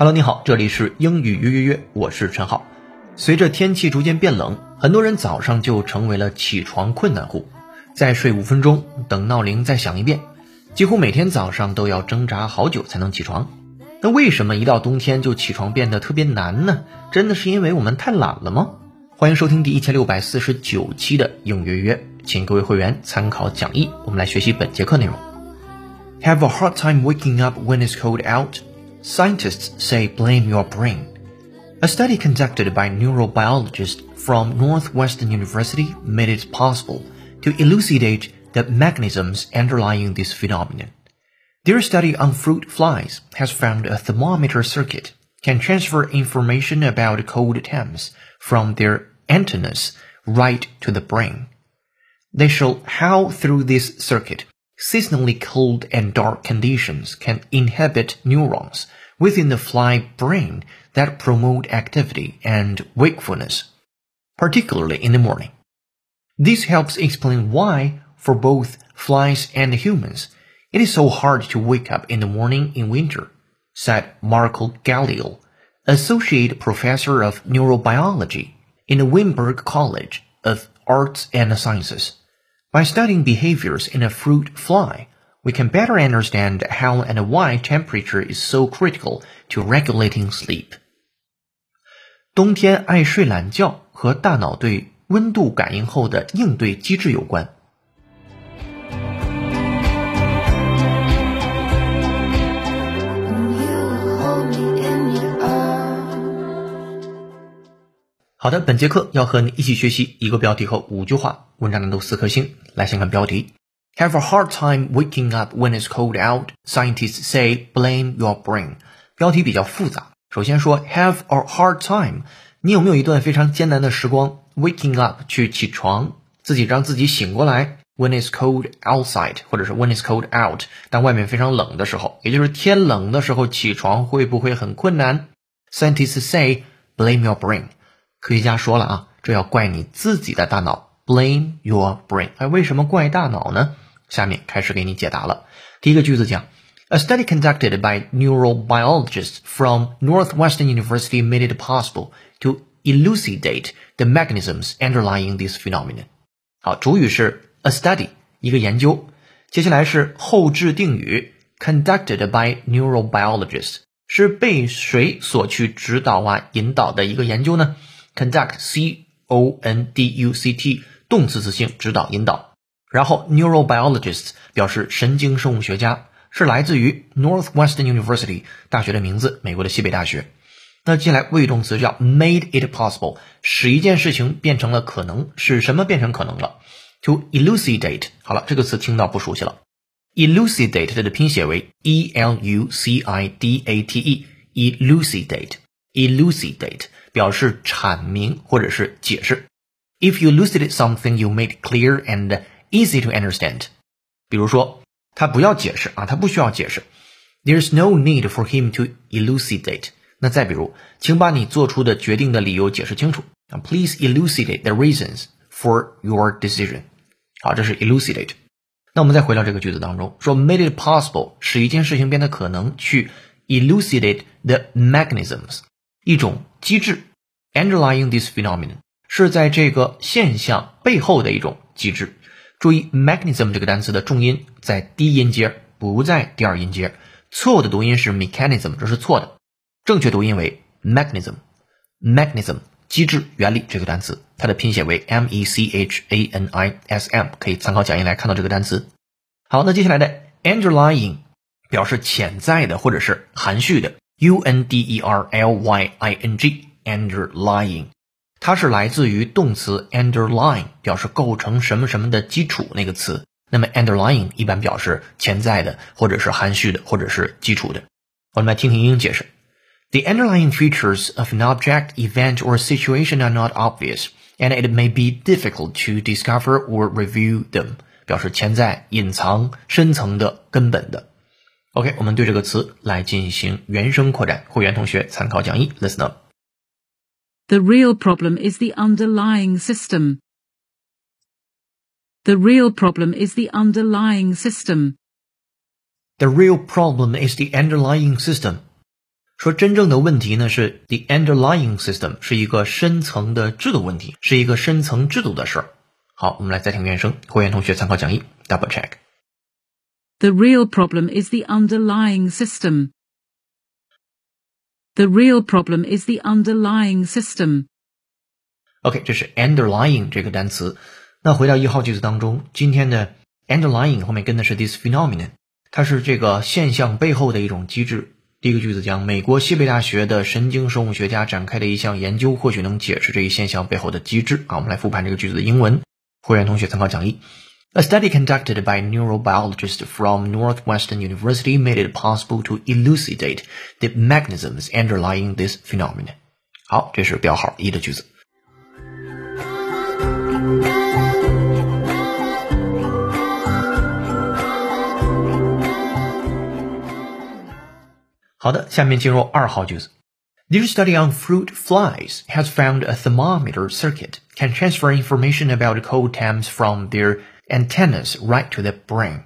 Hello，你好，这里是英语约约约，我是陈浩。随着天气逐渐变冷，很多人早上就成为了起床困难户，再睡五分钟，等闹铃再响一遍，几乎每天早上都要挣扎好久才能起床。那为什么一到冬天就起床变得特别难呢？真的是因为我们太懒了吗？欢迎收听第一千六百四十九期的英语约约，请各位会员参考讲义，我们来学习本节课内容。Have a hard time waking up when it's cold out? Scientists say blame your brain. A study conducted by neurobiologists from Northwestern University made it possible to elucidate the mechanisms underlying this phenomenon. Their study on fruit flies has found a thermometer circuit can transfer information about cold temps from their antennas right to the brain. They show how through this circuit seasonally cold and dark conditions can inhibit neurons within the fly brain that promote activity and wakefulness, particularly in the morning. This helps explain why, for both flies and humans, it is so hard to wake up in the morning in winter, said Marco Gallio, Associate Professor of Neurobiology in the Wimberg College of Arts and Sciences. By studying behaviors in a fruit fly, we can better understand how and why temperature is so critical to regulating sleep. 冬天爱睡懒觉和大脑对温度感应后的应对机制有关。 好的，本节课要和你一起学习一个标题和五句话，文章难度四颗星。来先看标题：Have a hard time waking up when it's cold out. Scientists say blame your brain. 标题比较复杂。首先说 have a hard time，你有没有一段非常艰难的时光？Waking up 去起床，自己让自己醒过来。When it's cold outside，或者是 when it's cold out，当外面非常冷的时候，也就是天冷的时候起床会不会很困难？Scientists say blame your brain. 科学家说了啊，这要怪你自己的大脑，blame your brain。哎，为什么怪大脑呢？下面开始给你解答了。第一个句子讲，A study conducted by neurobiologists from Northwestern University made it possible to elucidate the mechanisms underlying this phenomenon。好，主语是 a study，一个研究。接下来是后置定语，conducted by neurobiologists，是被谁所去指导啊、引导的一个研究呢？conduct c o n d u c t 动词词性指导引导，然后 neurobiologists 表示神经生物学家，是来自于 Northwestern University 大学的名字，美国的西北大学。那接下来谓语动词叫 made it possible，使一件事情变成了可能，使什么变成可能了？To elucidate，好了，这个词听到不熟悉了。elucidate 它的拼写为 e l u c i d a t e，elucidate，elucidate。表示阐明或者是解释。If you elucidate something, you make it clear and easy to understand。比如说，他不要解释啊，他不需要解释。There's no need for him to elucidate。那再比如，请把你做出的决定的理由解释清楚啊。Please elucidate the reasons for your decision。好，这是 elucidate。那我们再回到这个句子当中，说 made it possible 使一件事情变得可能，去 elucidate the mechanisms 一种 机制，underlying this phenomenon 是在这个现象背后的一种机制。注意，mechanism 这个单词的重音在第一音节，不在第二音节。错误的读音是 mechanism，这是错的。正确读音为 mechanism。mechanism 机制、原理这个单词，它的拼写为 m e c h a n i s m，可以参考讲义来看到这个单词。好，那接下来的 underlying 表示潜在的或者是含蓄的。U N D E R L Y I N G underlying，它是来自于动词 underline，表示构成什么什么的基础那个词。那么 underlying 一般表示潜在的，或者是含蓄的，或者是基础的。我们来听听英英解释：The underlying features of an object, event, or situation are not obvious, and it may be difficult to discover or review them。表示潜在、隐藏、深层的、根本的。 OK，我们对这个词来进行原声扩展。会员同学参考讲义，Listen up。The real problem is the underlying system. The real problem is the underlying system. The real problem is the underlying system. 说真正的问题呢是 the underlying system 是一个深层的制度问题，是一个深层制度的事儿。好，我们来再听原声，会员同学参考讲义，double check。 The real problem is the underlying system. The real problem is the underlying system. OK，这是 underlying 这个单词。那回到一号句子当中，今天的 underlying 后面跟的是 this phenomenon，它是这个现象背后的一种机制。第一个句子讲，美国西北大学的神经生物学家展开的一项研究，或许能解释这一现象背后的机制。啊，我们来复盘这个句子的英文。会员同学参考讲义。A study conducted by neurobiologists from Northwestern University made it possible to elucidate the mechanisms underlying this phenomenon. 好，这是标号一的句子。好的，下面进入二号句子。Their study on fruit flies has found a thermometer circuit can transfer information about cold temps from their antennas right to the brain.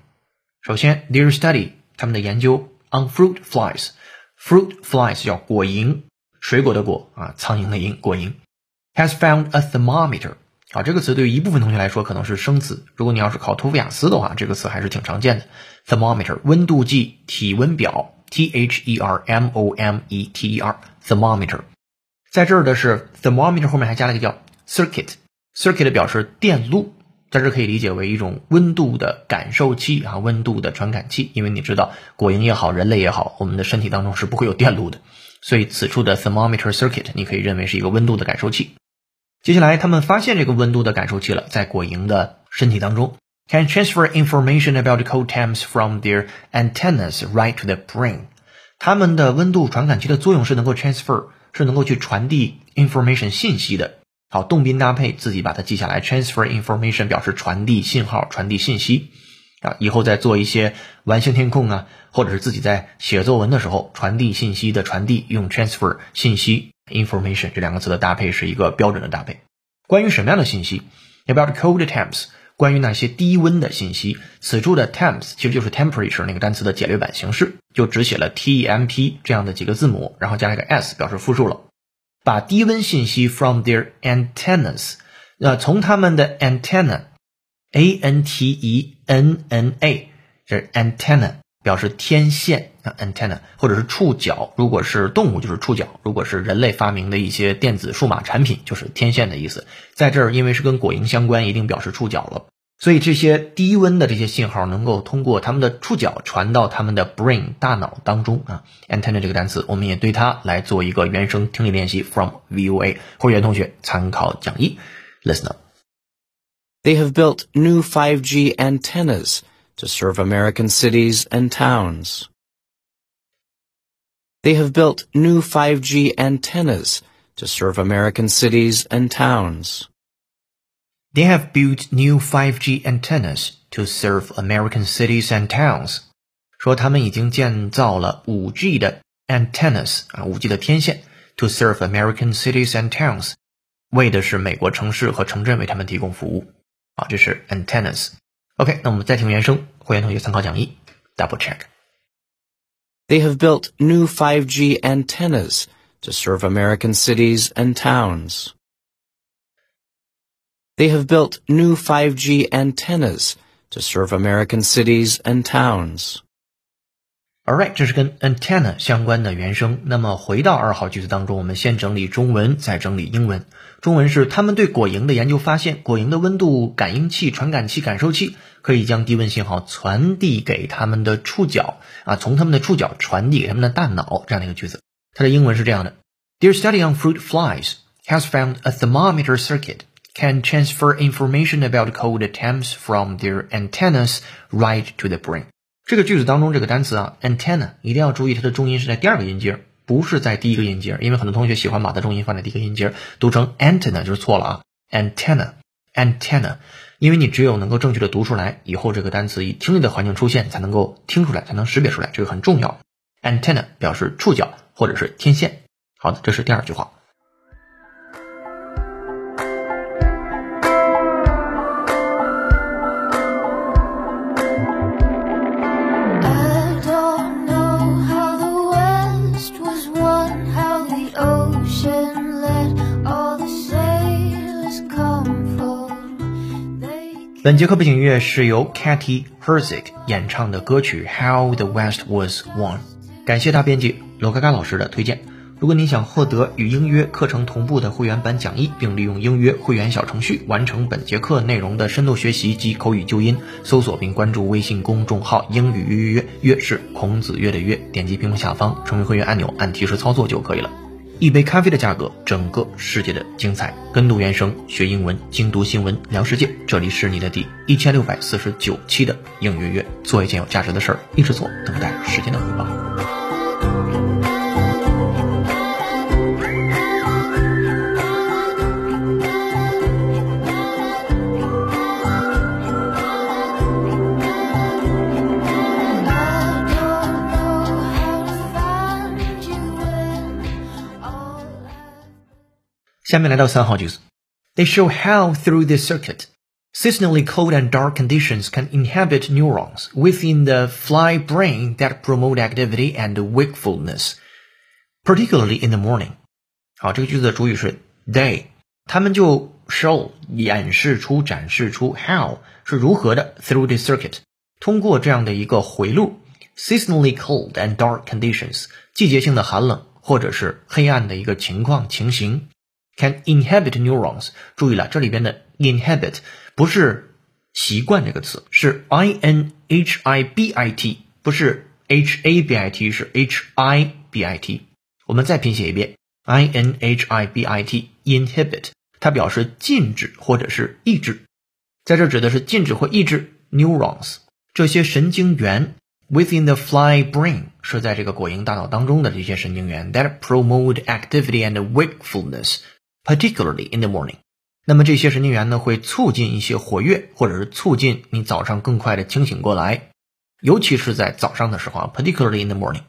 首先，their study 他们的研究 on fruit flies，fruit flies 叫果蝇，水果的果啊，苍蝇的蝇，果蝇 has found a thermometer。啊，这个词对于一部分同学来说可能是生词，如果你要是考托福雅思的话，这个词还是挺常见的。thermometer 温度计、体温表。T H E R M O M E T E R thermometer，在这儿的是 thermometer 后面还加了一个叫 circuit，circuit 表示电路，在这可以理解为一种温度的感受器啊，温度的传感器。因为你知道果蝇也好，人类也好，我们的身体当中是不会有电路的，所以此处的 thermometer circuit 你可以认为是一个温度的感受器。接下来他们发现这个温度的感受器了，在果蝇的身体当中。can transfer information about cold temps from their antennas right to the brain。它们的温度传感器的作用是能够 transfer，是能够去传递 information 信息的。好，动宾搭配，自己把它记下来。transfer information 表示传递信号、传递信息。啊，以后在做一些完形填空啊，或者是自己在写作文的时候，传递信息的传递用 transfer 信息 information 这两个词的搭配是一个标准的搭配。关于什么样的信息？About cold temps。关于那些低温的信息，此处的 temps 其实就是 temperature 那个单词的简略版形式，就只写了 T M P 这样的几个字母，然后加一个 s 表示复数了。把低温信息 from their antennas，那从他们的 antenna，A N T E N N A，这是 antenna。表示天线啊，antenna，或者是触角。如果是动物，就是触角；如果是人类发明的一些电子数码产品，就是天线的意思。在这儿，因为是跟果蝇相关，一定表示触角了。所以这些低温的这些信号能够通过它们的触角传到它们的 brain 大脑当中啊。antenna 这个单词，我们也对它来做一个原声听力练习。From VOA 会员同学参考讲义，listen up。They have built new 5G antennas. to serve American cities and towns. They have built new 5G antennas to serve American cities and towns. They have built new 5G antennas to serve American cities and towns. 说他们已经建造了 5G 的 antennas 啊，5G 的天线 to serve American cities and towns，为的是美国城市和城镇为他们提供服务啊，这是 antennas。OK，那我们再听原声，会员同学参考讲义，double check。They have built new 5G antennas to serve American cities and towns. They have built new 5G antennas to serve American cities and towns. All right，这是跟 antenna 相关的原声。那么回到二号句子当中，我们先整理中文，再整理英文。中文是他们对果蝇的研究发现，果蝇的温度感应器、传感器、感受器可以将低温信号传递给他们的触角啊，从他们的触角传递给他们的大脑。这样的一个句子，它的英文是这样的：Their study on fruit flies has found a thermometer circuit can transfer information about cold attempts from their antennas right to the brain。这个句子当中，这个单词啊，antenna 一定要注意它的重音是在第二个音节，不是在第一个音节，因为很多同学喜欢把它重音放在第一个音节，读成 antenna 就是错了啊，antenna，antenna，因为你只有能够正确的读出来，以后这个单词以听力的环境出现才能够听出来，才能识别出来，这个很重要。antenna 表示触角或者是天线。好的，这是第二句话。本节课背景音乐是由 Katy Herzig 演唱的歌曲《How the West Was Won》，感谢大编辑罗嘎嘎老师的推荐。如果你想获得与英约课程同步的会员版讲义，并利用英约会员小程序完成本节课内容的深度学习及口语纠音，搜索并关注微信公众号“英语约约约”，约是孔子约的约，点击屏幕下方成为会员按钮，按提示操作就可以了。一杯咖啡的价格，整个世界的精彩。跟读原声，学英文，精读新闻，聊世界。这里是你的第一千六百四十九期的应约月，做一件有价值的事儿，一直做，等待时间的回报。下面来到三号句子，They show how through the circuit, seasonally cold and dark conditions can inhibit neurons within the fly brain that promote activity and wakefulness, particularly in the morning。好，这个句子的主语是 they，他们就 show 演示出、展示出 how 是如何的 through the circuit，通过这样的一个回路，seasonally cold and dark conditions，季节性的寒冷或者是黑暗的一个情况情形。 can inhibit neurons。注意了，这里边的 inhibit 不是习惯这个词，是 i n h i b i t，不是 h a b i t，是 h i b i t。我们再拼写一遍 i n h i b i t，inhibit，它表示禁止或者是抑制，在这指的是禁止或抑制 neurons 这些神经元 within the fly brain 是在这个果蝇大脑当中的这些神经元 that promote activity and wakefulness。 particularly in the morning，那么这些神经元呢会促进一些活跃，或者是促进你早上更快的清醒过来，尤其是在早上的时候啊，particularly in the morning。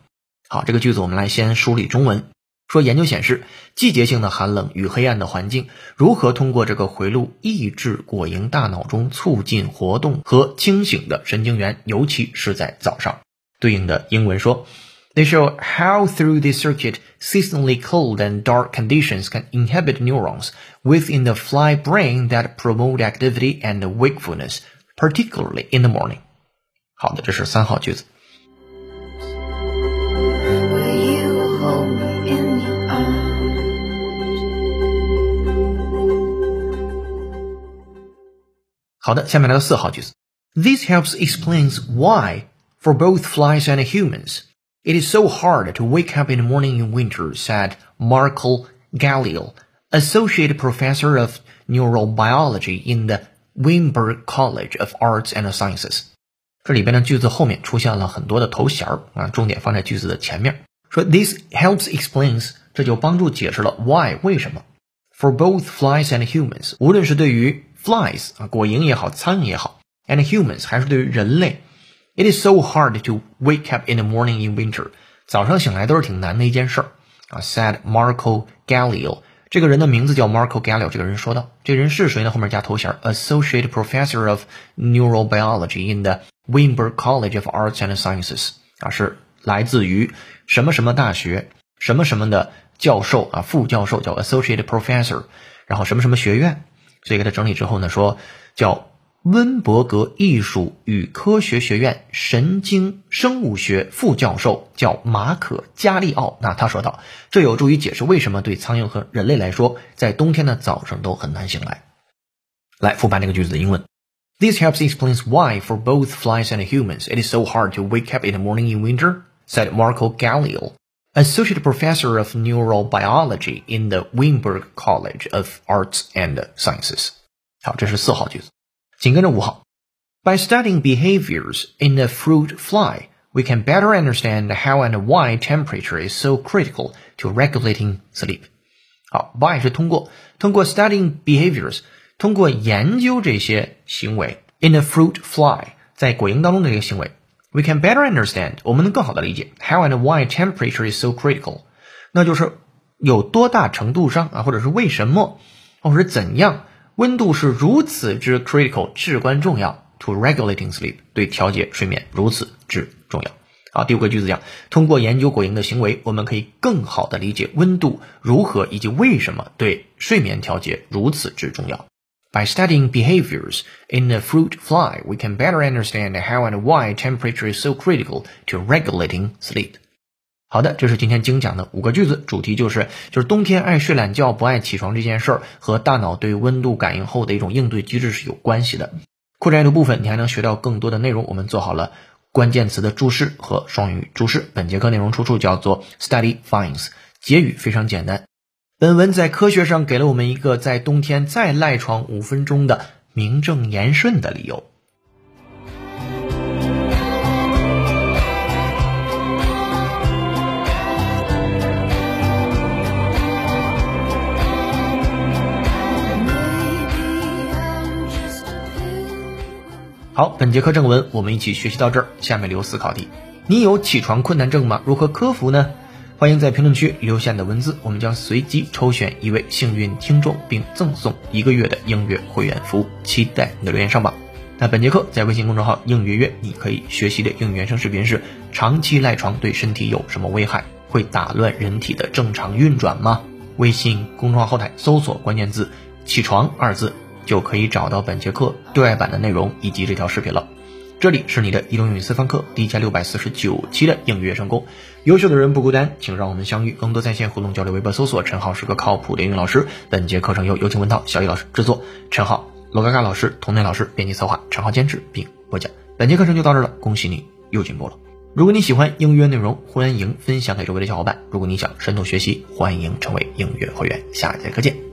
好，这个句子我们来先梳理中文。说研究显示，季节性的寒冷与黑暗的环境如何通过这个回路抑制果蝇大脑中促进活动和清醒的神经元，尤其是在早上。对应的英文说。They show how through the circuit, seasonally cold and dark conditions can inhibit neurons within the fly brain that promote activity and wakefulness, particularly in the morning. 好的，这是三号句子。好的，下面来到四号句子。This helps explains why, for both flies and humans, it is so hard to wake up in the morning in winter, said Marco Gallio, associate professor of neurobiology in the Weinberg College of Arts and Sciences。这里边的句子后面出现了很多的头衔儿啊，重点放在句子的前面。说 this helps explains，这就帮助解释了 why 为什么。For both flies and humans，无论是对于 flies 啊果蝇也好，苍蝇也好，and humans 还是对于人类。 It is so hard to wake up in the morning in winter。早上醒来都是挺难的一件事儿啊。Said Marco Gallio，这个人的名字叫 Marco Gallio。这个人说道，这人是谁呢？后面加头衔，Associate Professor of Neurobiology in the Weinberg College of Arts and Sciences。啊，是来自于什么什么大学什么什么的教授啊，副教授叫 Associate Professor，然后什么什么学院。所以给他整理之后呢，说叫。温伯格艺术与科学学院神经生物学副教授叫马可加利奥。那他说道：“这有助于解释为什么对苍蝇和人类来说，在冬天的早上都很难醒来。”来复盘这个句子的英文。This helps explains why for both flies and humans it is so hard to wake up in the morning in winter, said Marco Gallio, associate professor of neurobiology in the Weinberg College of Arts and Sciences。好，这是四号句子。紧跟着五号，By studying behaviors in a fruit fly, we can better understand how and why temperature is so critical to regulating sleep. 好，by 是通过通过 studying behaviors，通过研究这些行为 in a fruit fly，在果蝇当中的这个行为，we can better understand，我们能更好的理解 how and why temperature is so critical，那就是有多大程度上啊，或者是为什么，或者是怎样。 温度是如此之 critical，至关重要，to regulating sleep，对调节睡眠如此之重要。好，第五个句子讲，通过研究果蝇的行为，我们可以更好的理解温度如何以及为什么对睡眠调节如此之重要。By studying behaviors in a fruit fly, we can better understand how and why temperature is so critical to regulating sleep. 好的，这是今天精讲的五个句子，主题就是就是冬天爱睡懒觉、不爱起床这件事儿和大脑对温度感应后的一种应对机制是有关系的。扩展阅读部分你还能学到更多的内容，我们做好了关键词的注释和双语注释。本节课内容出处叫做 Study Finds，结语非常简单。本文在科学上给了我们一个在冬天再赖床五分钟的名正言顺的理由。好，本节课正文我们一起学习到这儿，下面留思考题：你有起床困难症吗？如何克服呢？欢迎在评论区留下你的文字，我们将随机抽选一位幸运听众，并赠送一个月的音乐会员服务。期待你的留言上榜。那本节课在微信公众号“应约约”，你可以学习的英语原声视频是：长期赖床对身体有什么危害？会打乱人体的正常运转吗？微信公众号后台搜索关键字“起床”二字，就可以找到本节课对外版的内容以及这条视频了。这里是你的移动英语私房课第一千六百四十九期的应约成功。优秀的人不孤单，请让我们相遇。更多在线互动交流，微博搜索“陈浩是个靠谱的英语老师”。本节课程由有请文涛、小易老师制作，陈浩、罗嘎嘎老师、童内老师编辑策划，陈浩监制并播讲。本节课程就到这了，恭喜你又进步了。如果你喜欢应约内容，欢迎分享给周围的小伙伴。如果你想深度学习，欢迎成为应约会员。下节课见。